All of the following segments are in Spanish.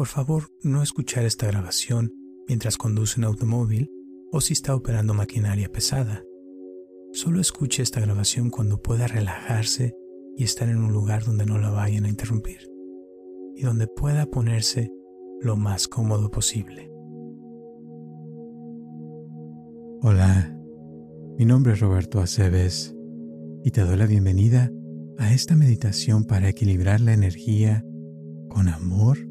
por favor no escuchar esta grabación mientras conduce un automóvil o si está operando maquinaria pesada. Solo escuche esta grabación cuando pueda relajarse y estar en un lugar donde no la vayan a interrumpir y donde pueda ponerse lo más cómodo posible. Hola, mi nombre es Roberto Aceves y te doy la bienvenida a esta meditación para equilibrar la energía con amor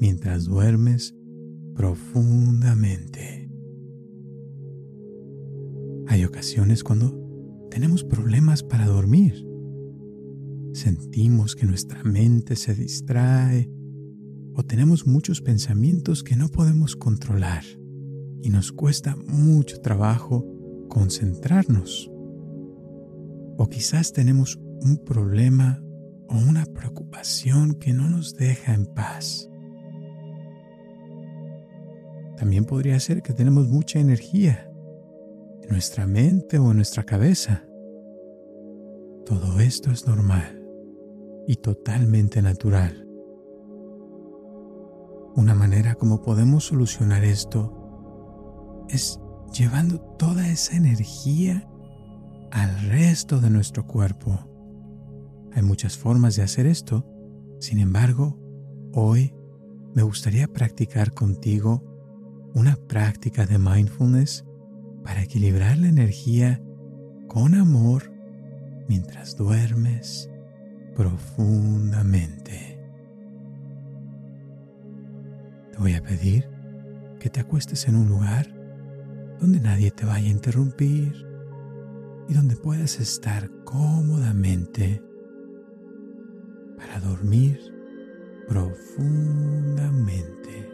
mientras duermes profundamente. Hay ocasiones cuando tenemos problemas para dormir. Sentimos que nuestra mente se distrae o tenemos muchos pensamientos que no podemos controlar y nos cuesta mucho trabajo concentrarnos. O quizás tenemos un problema o una preocupación que no nos deja en paz. También podría ser que tenemos mucha energía en nuestra mente o en nuestra cabeza. Todo esto es normal y totalmente natural. Una manera como podemos solucionar esto es llevando toda esa energía al resto de nuestro cuerpo. Hay muchas formas de hacer esto, sin embargo, hoy me gustaría practicar contigo una práctica de mindfulness para equilibrar la energía con amor mientras duermes profundamente. Te voy a pedir que te acuestes en un lugar donde nadie te vaya a interrumpir y donde puedas estar cómodamente para dormir profundamente.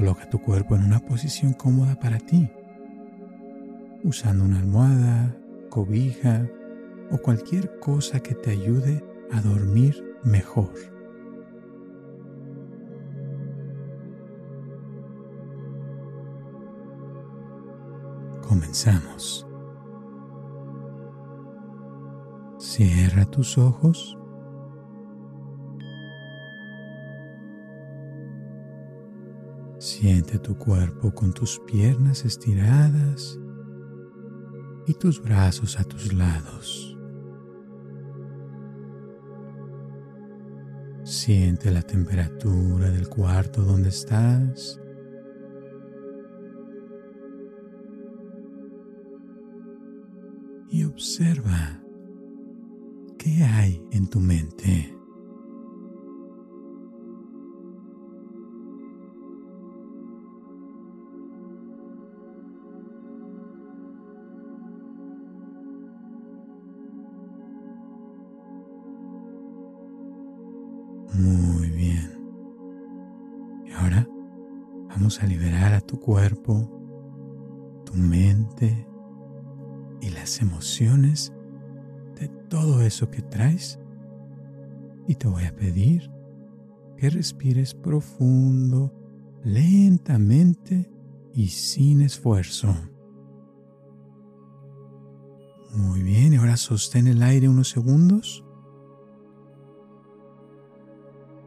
Coloca tu cuerpo en una posición cómoda para ti, usando una almohada, cobija o cualquier cosa que te ayude a dormir mejor. Comenzamos. Cierra tus ojos Siente tu cuerpo con tus piernas estiradas y tus brazos a tus lados. Siente la temperatura del cuarto donde estás. Y observa qué hay en tu mente. A tu cuerpo, tu mente y las emociones de todo eso que traes. Y te voy a pedir que respires profundo, lentamente y sin esfuerzo. Muy bien, y ahora sostén el aire unos segundos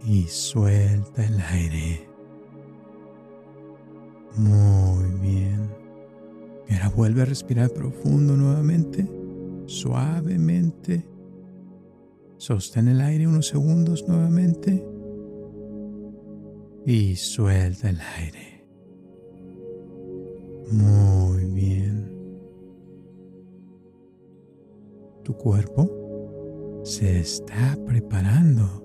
y suelta el aire. Muy bien. Y ahora vuelve a respirar profundo nuevamente, suavemente. Sostén el aire unos segundos nuevamente y suelta el aire. Muy bien. Tu cuerpo se está preparando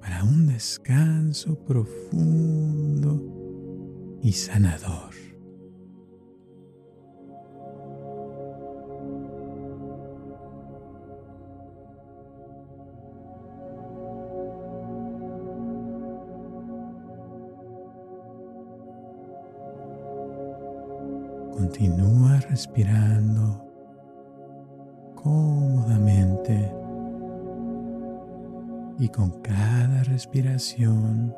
para un descanso profundo y sanador. Continúa respirando cómodamente y con cada respiración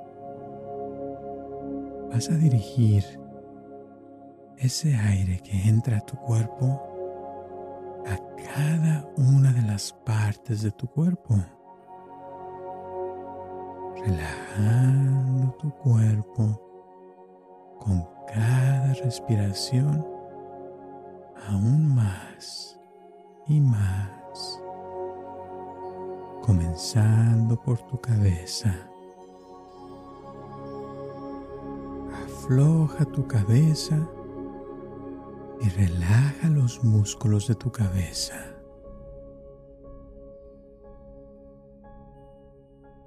vas a dirigir ese aire que entra a tu cuerpo a cada una de las partes de tu cuerpo, relajando tu cuerpo con cada respiración aún más y más, comenzando por tu cabeza. Afloja tu cabeza y relaja los músculos de tu cabeza.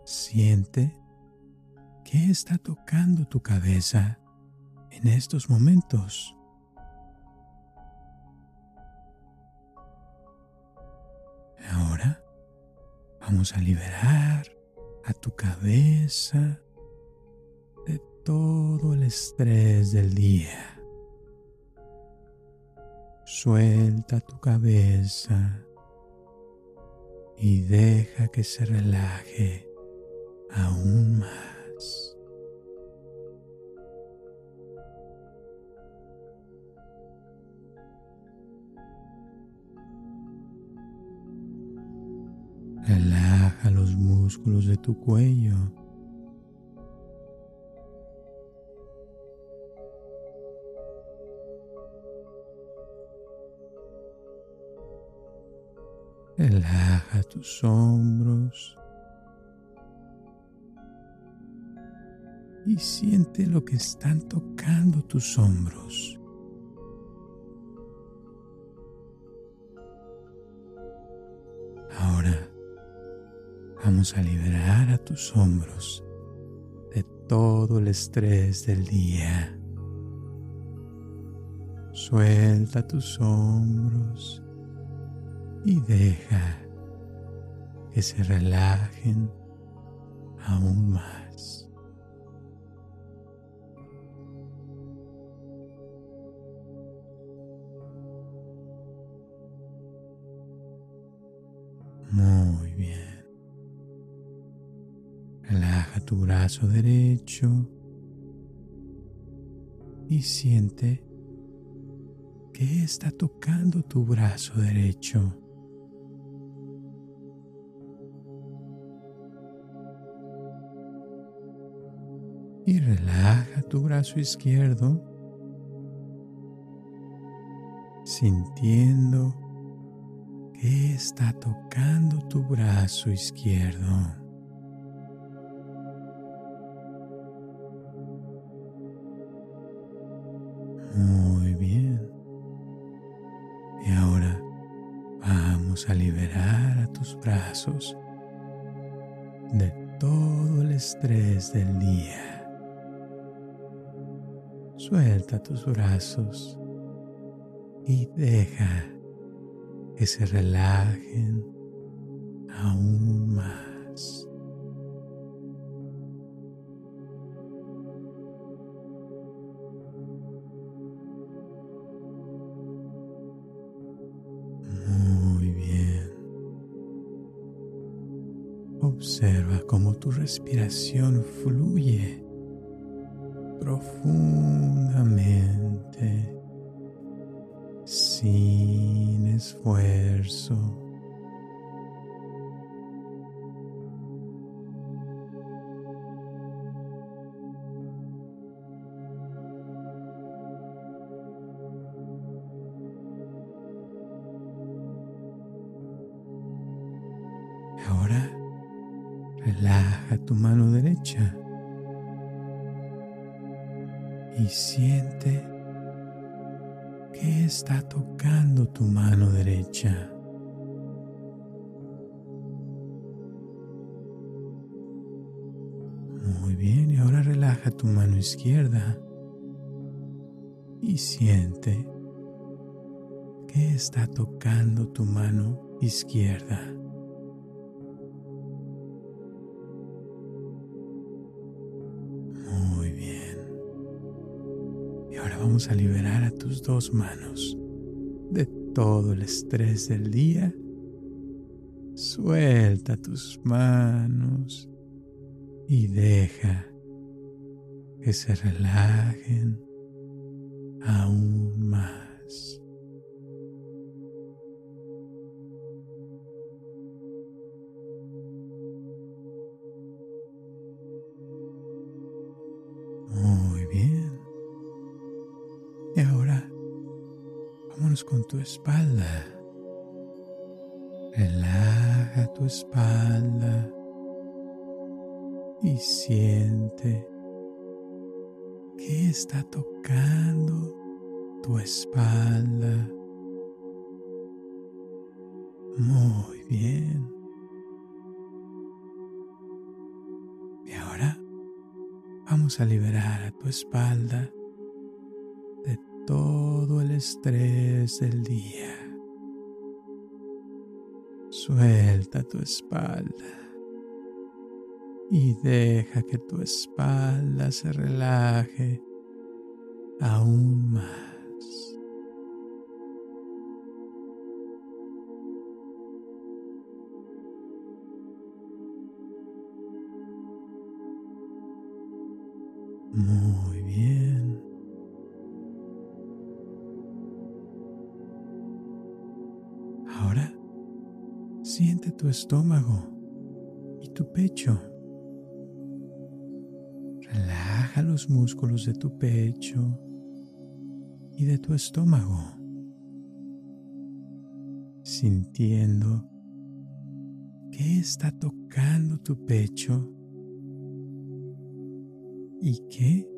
Siente qué está tocando tu cabeza en estos momentos. Ahora vamos a liberar a tu cabeza todo el estrés del día. Suelta tu cabeza y deja que se relaje aún más. Relaja los músculos de tu cuello Relaja tus hombros y siente lo que están tocando tus hombros. Ahora vamos a liberar a tus hombros de todo el estrés del día. Suelta tus hombros y deja que se relajen aún más. Muy bien. Relaja tu brazo derecho y siente que está tocando tu brazo derecho. Relaja tu brazo izquierdo sintiendo que está tocando tu brazo izquierdo. Tus brazos y deja que se relajen aún más. Muy bien. Observa cómo tu respiración fluye estrés del día. Suelta tus manos y deja que se relajen aún más. Tu espalda. Relaja tu espalda y siente que está tocando tu espalda. Muy bien. Y ahora vamos a liberar a tu espalda todo el estrés del día. Suelta tu espalda y deja que tu espalda se relaje aún más. Muy Ahora siente tu estómago y tu pecho. Relaja los músculos de tu pecho y de tu estómago, sintiendo que está tocando tu pecho y que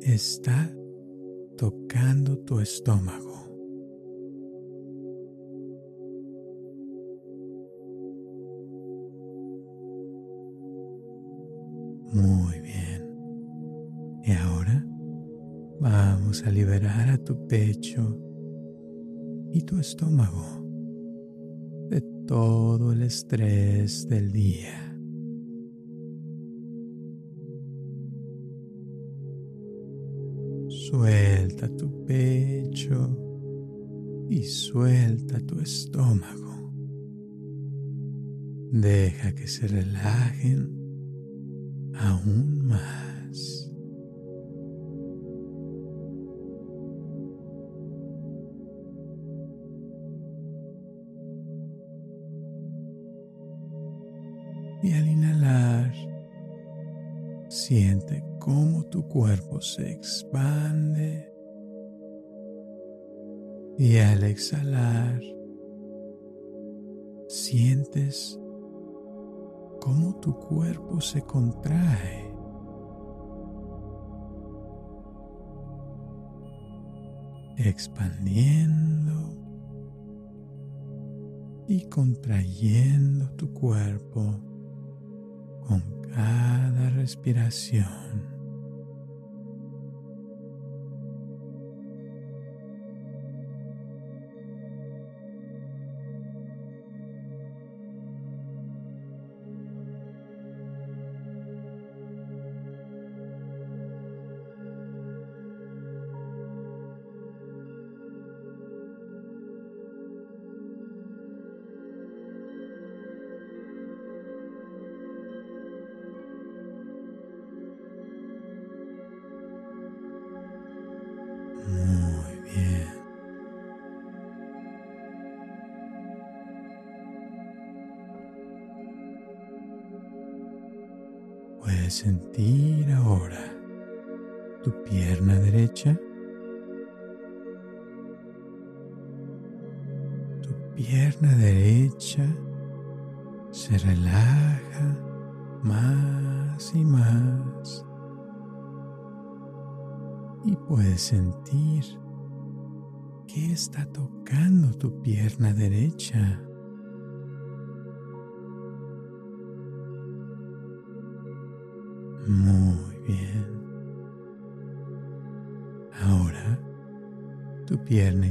está tocando tu estómago. A liberar a tu pecho y tu estómago de todo el estrés del día. Suelta tu pecho y suelta tu estómago. Deja que se relajen aún más. Se expande. Y al exhalar, sientes cómo tu cuerpo se contrae. Expandiendo y contrayendo tu cuerpo con cada respiración.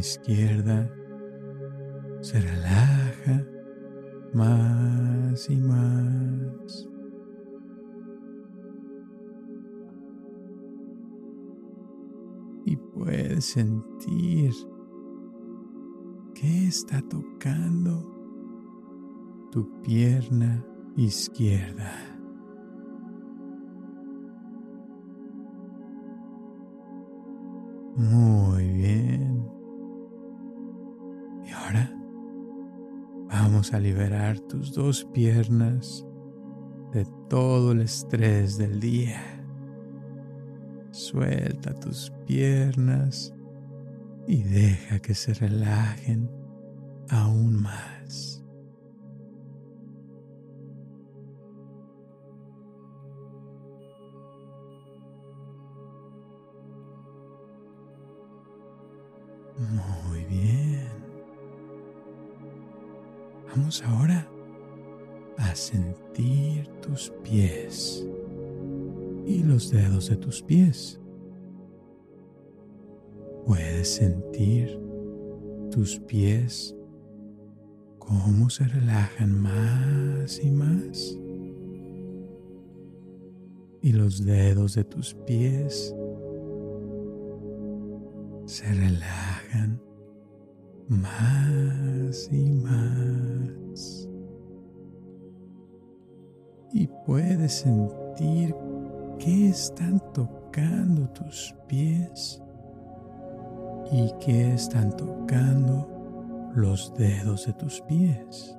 Izquierda se relaja más y más. Y puedes sentir que está tocando tu pierna izquierda. Vamos a liberar tus dos piernas de todo el estrés del día. Suelta tus piernas y deja que se relajen aún más. Muy bien. Vamos ahora a sentir tus pies y los dedos de tus pies. Puedes sentir tus pies cómo se relajan más y más. Y los dedos de tus pies se relajan más y más. Y puedes sentir que están tocando tus pies y que están tocando los dedos de tus pies.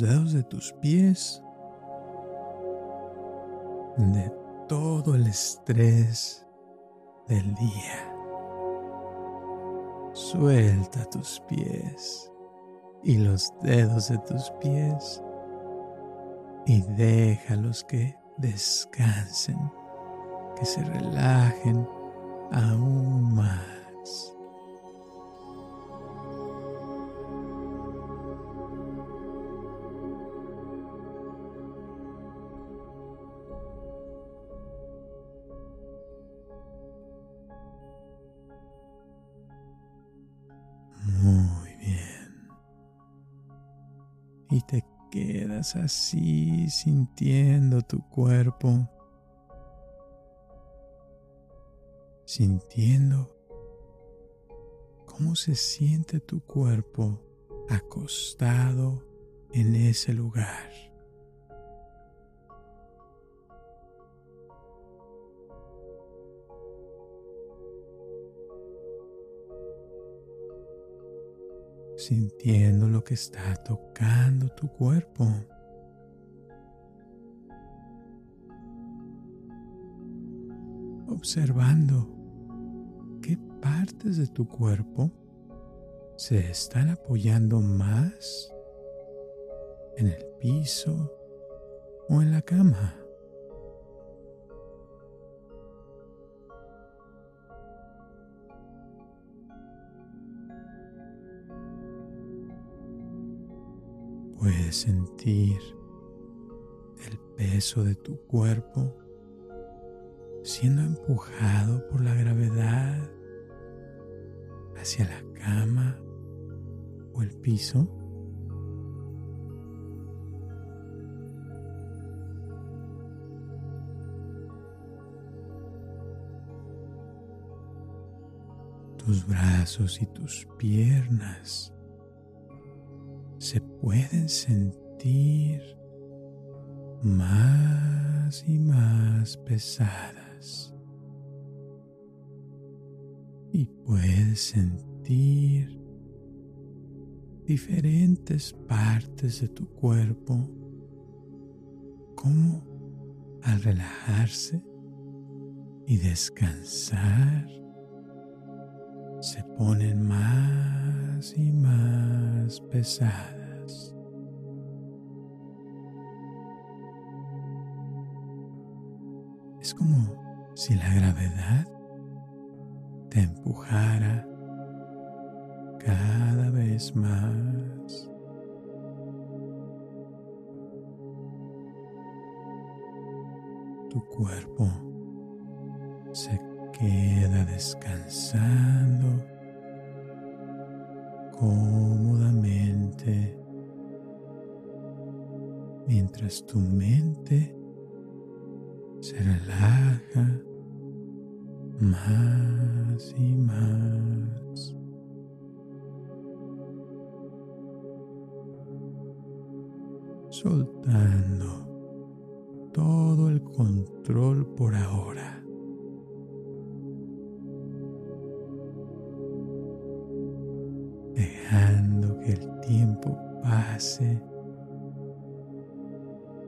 Dedos de tus pies de todo el estrés del día. Suelta tus pies y los dedos de tus pies y déjalos que descansen, que se relajen aún más. Quedas así sintiendo tu cuerpo, sintiendo cómo se siente tu cuerpo acostado en ese lugar. Sintiendo lo que está tocando tu cuerpo. Observando qué partes de tu cuerpo se están apoyando más en el piso o en la cama. Sentir el peso de tu cuerpo siendo empujado por la gravedad hacia la cama o el piso. Tus brazos y tus piernas se pueden sentir más y más pesadas. Y puedes sentir diferentes partes de tu cuerpo como al relajarse y descansar se ponen más y más pesadas. Es como si la gravedad te empujara cada vez más. Tu cuerpo se queda descansando cómodamente mientras tu mente se relaja más y más. Soltando todo el control por ahora.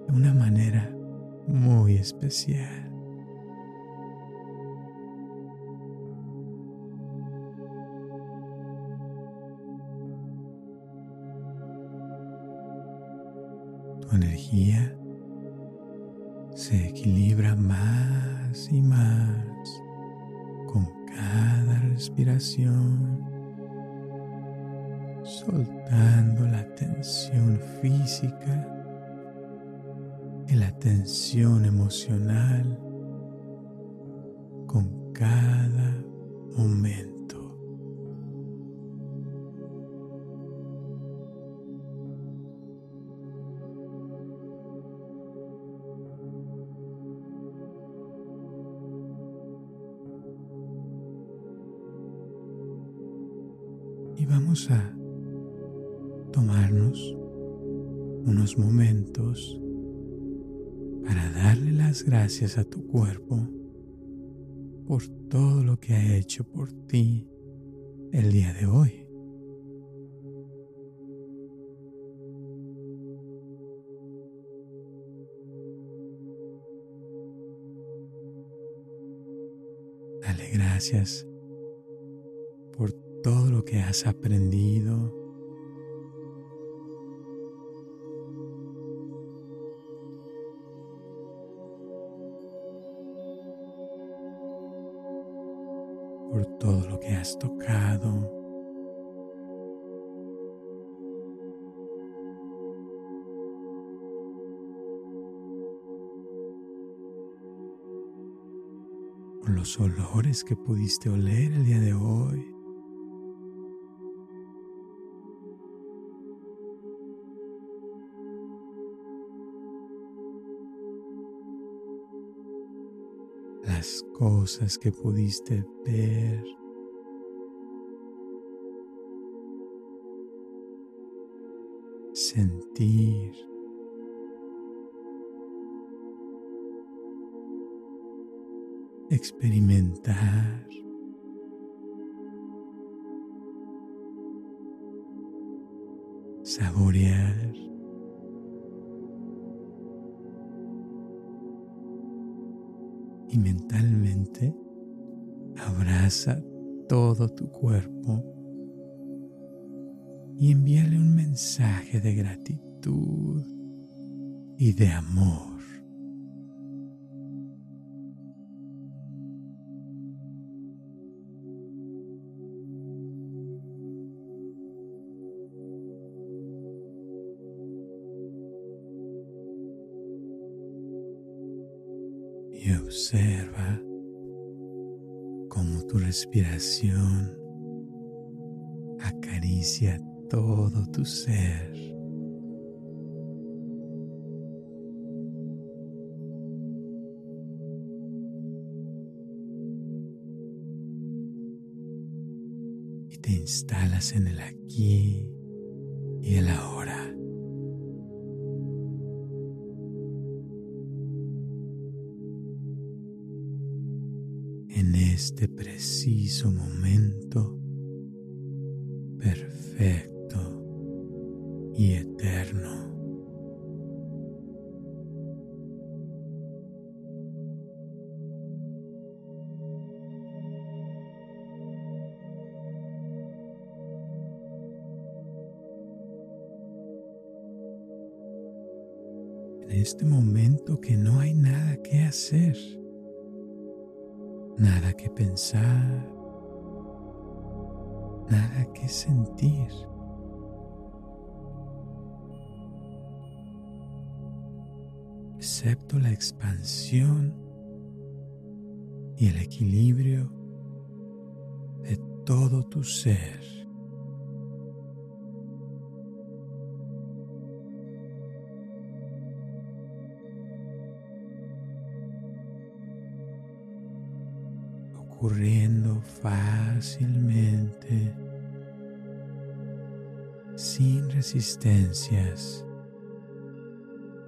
de una manera muy especial. Gracias por todo lo que has aprendido. que pudiste oler el día de hoy. Las cosas que pudiste ver. Sentir. experimentar. Saborear. Y mentalmente abraza todo tu cuerpo y envíale un mensaje de gratitud y de amor. respiración acaricia todo tu ser.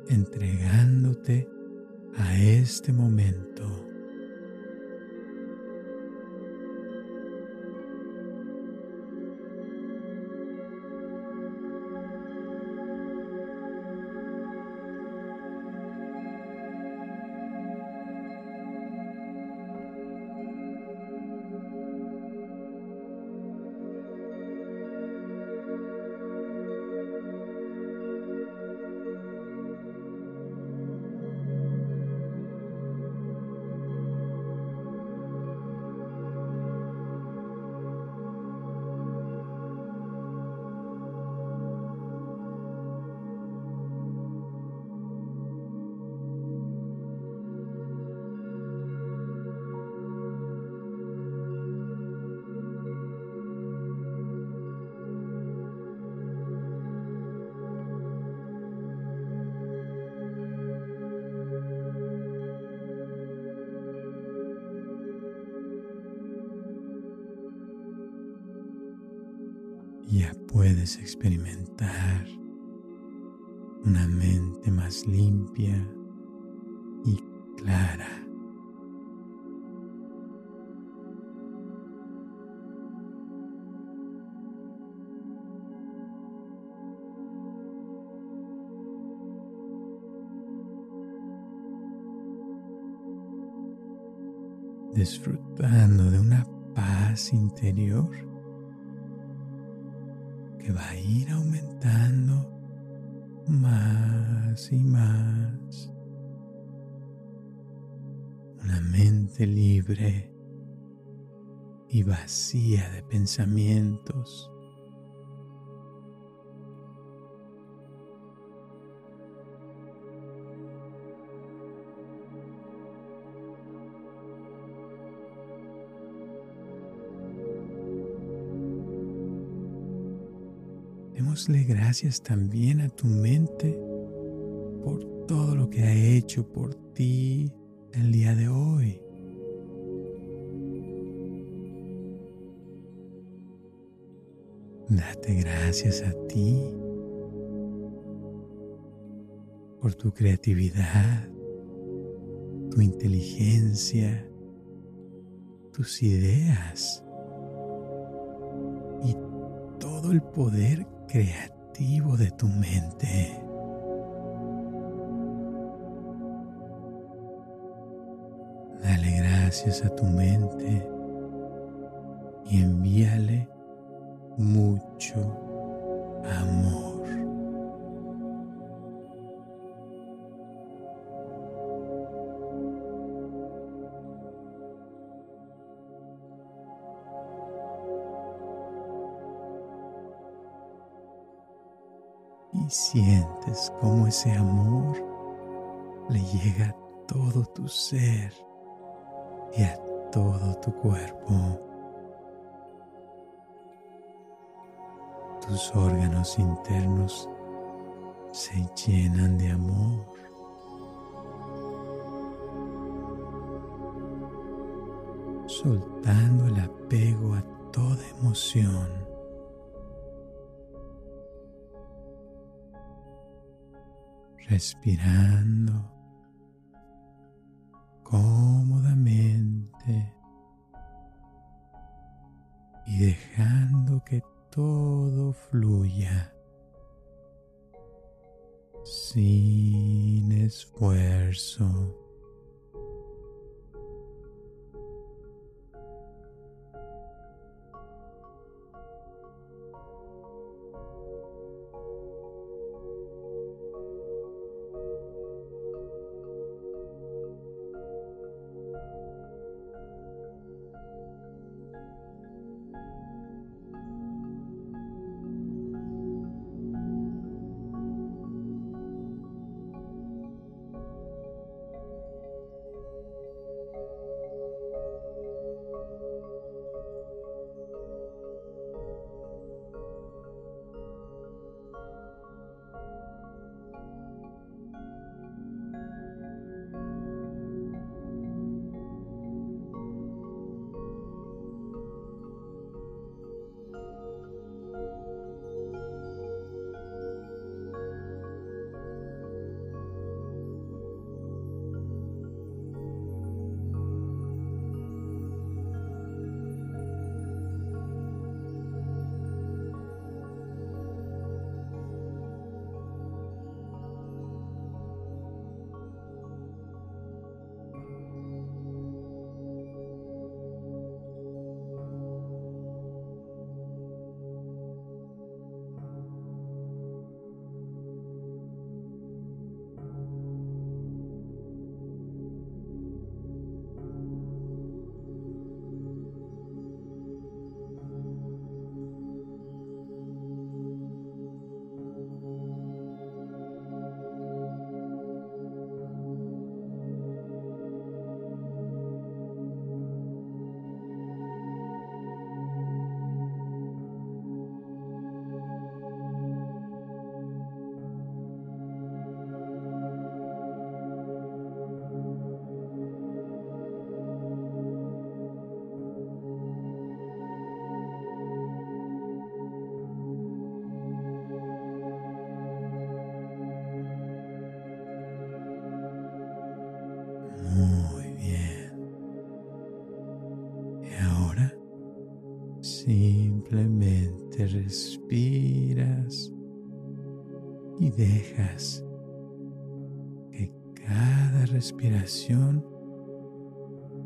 entregándote ya puedes experimentar una mente más limpia y clara. disfrutando de una paz interior va a ir aumentando más y más. Una mente libre y vacía de pensamientos. Démosle gracias también a tu mente por todo lo que ha hecho por ti el día de hoy. Date gracias a ti por tu creatividad, tu inteligencia, tus ideas y todo el poder creativo de tu mente. Dale gracias a tu mente y envíale mucho amor. Sientes cómo ese amor le llega a todo tu ser y a todo tu cuerpo. Tus órganos internos se llenan de amor. soltando el apego a toda emoción. Respirando cómodamente y dejando que todo fluya sin esfuerzo.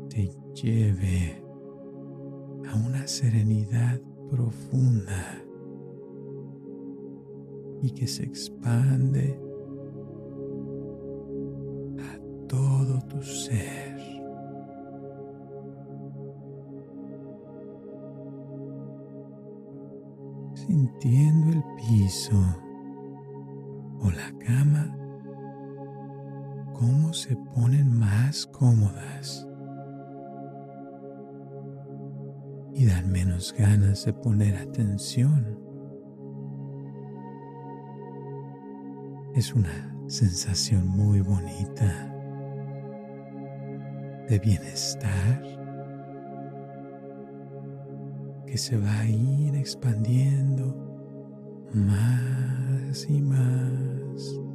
Te lleve a una serenidad profunda y que se expande de poner atención. Es una sensación muy bonita de bienestar que se va a ir expandiendo más y más.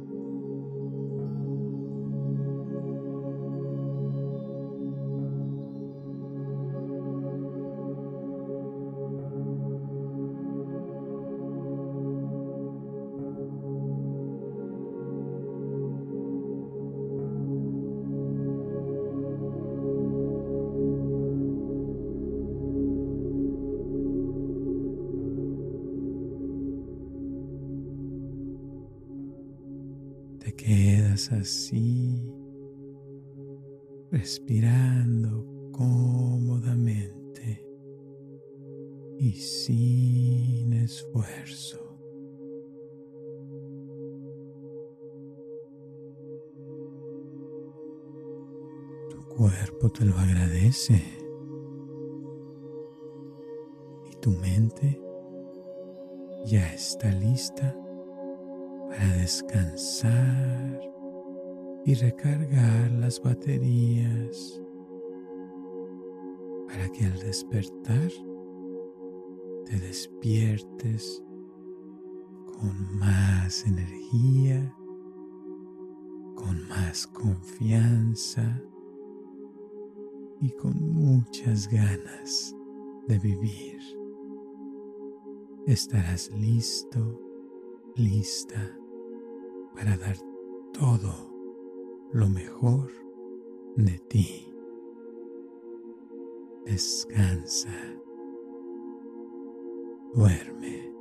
Con más energía, con más confianza y con muchas ganas de vivir. Estarás listo, lista para dar todo lo mejor de ti. Descansa. Duerme.